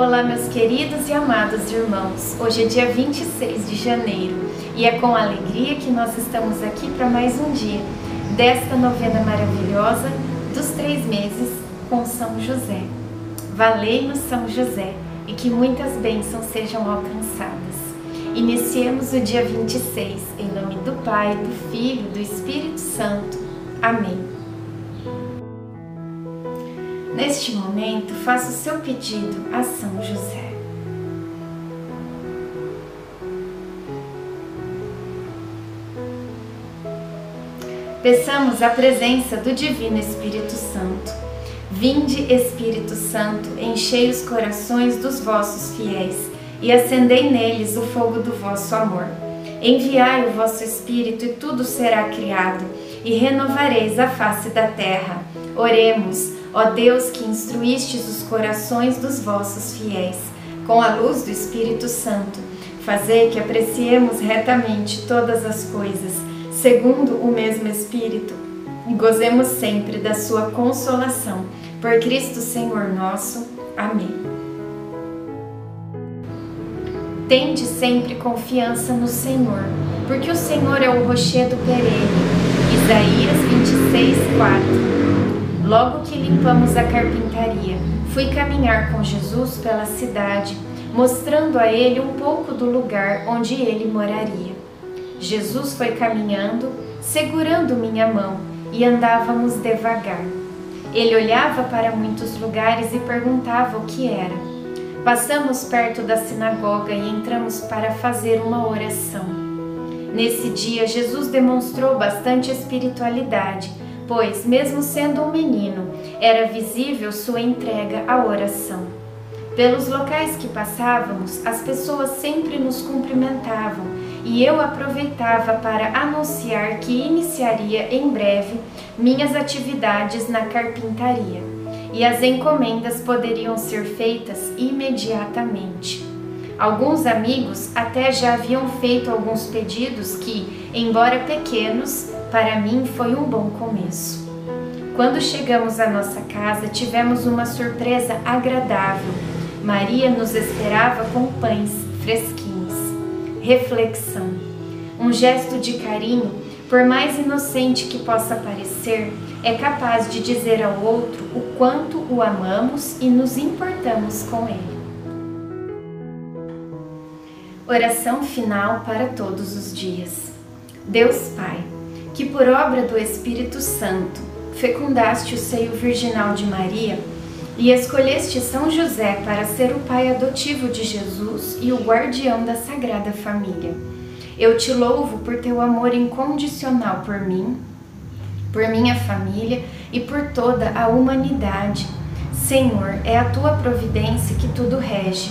Olá, meus queridos e amados irmãos. Hoje é dia 26 de janeiro e é com alegria que nós estamos aqui para mais um dia desta novena maravilhosa dos três meses com São José. Valei-nos, São José, e que muitas bênçãos sejam alcançadas. Iniciemos o dia 26 em nome do Pai, do Filho e do Espírito Santo. Amém. Neste momento, faça o seu pedido a São José. Peçamos a presença do Divino Espírito Santo. Vinde, Espírito Santo, enchei os corações dos vossos fiéis e acendei neles o fogo do vosso amor. Enviai o vosso Espírito e tudo será criado, e renovareis a face da terra. Oremos. Ó Deus que instruístes os corações dos vossos fiéis, com a luz do Espírito Santo, fazei que apreciemos retamente todas as coisas, segundo o mesmo Espírito, e gozemos sempre da sua consolação. Por Cristo Senhor nosso. Amém. Tende sempre confiança no Senhor, porque o Senhor é o rochedo perene. Isaías 26, 4 Logo que limpamos a carpintaria, fui caminhar com Jesus pela cidade, mostrando a ele um pouco do lugar onde ele moraria. Jesus foi caminhando, segurando minha mão, e andávamos devagar. Ele olhava para muitos lugares e perguntava o que era. Passamos perto da sinagoga e entramos para fazer uma oração. Nesse dia, Jesus demonstrou bastante espiritualidade pois, mesmo sendo um menino, era visível sua entrega à oração. Pelos locais que passávamos, as pessoas sempre nos cumprimentavam e eu aproveitava para anunciar que iniciaria em breve minhas atividades na carpintaria e as encomendas poderiam ser feitas imediatamente. Alguns amigos até já haviam feito alguns pedidos que, embora pequenos, para mim foi um bom começo. Quando chegamos à nossa casa, tivemos uma surpresa agradável. Maria nos esperava com pães fresquinhos. Reflexão. Um gesto de carinho, por mais inocente que possa parecer, é capaz de dizer ao outro o quanto o amamos e nos importamos com ele. Oração final para todos os dias. Deus Pai que por obra do Espírito Santo fecundaste o seio virginal de Maria e escolheste São José para ser o pai adotivo de Jesus e o guardião da Sagrada Família. Eu te louvo por teu amor incondicional por mim, por minha família e por toda a humanidade. Senhor, é a tua providência que tudo rege.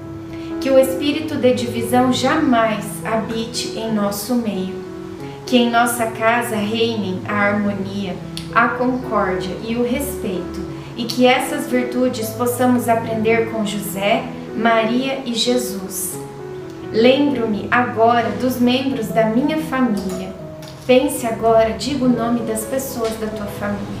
Que o espírito de divisão jamais habite em nosso meio que em nossa casa reinem a harmonia, a concórdia e o respeito, e que essas virtudes possamos aprender com José, Maria e Jesus. Lembro-me agora dos membros da minha família. Pense agora, diga o nome das pessoas da tua família.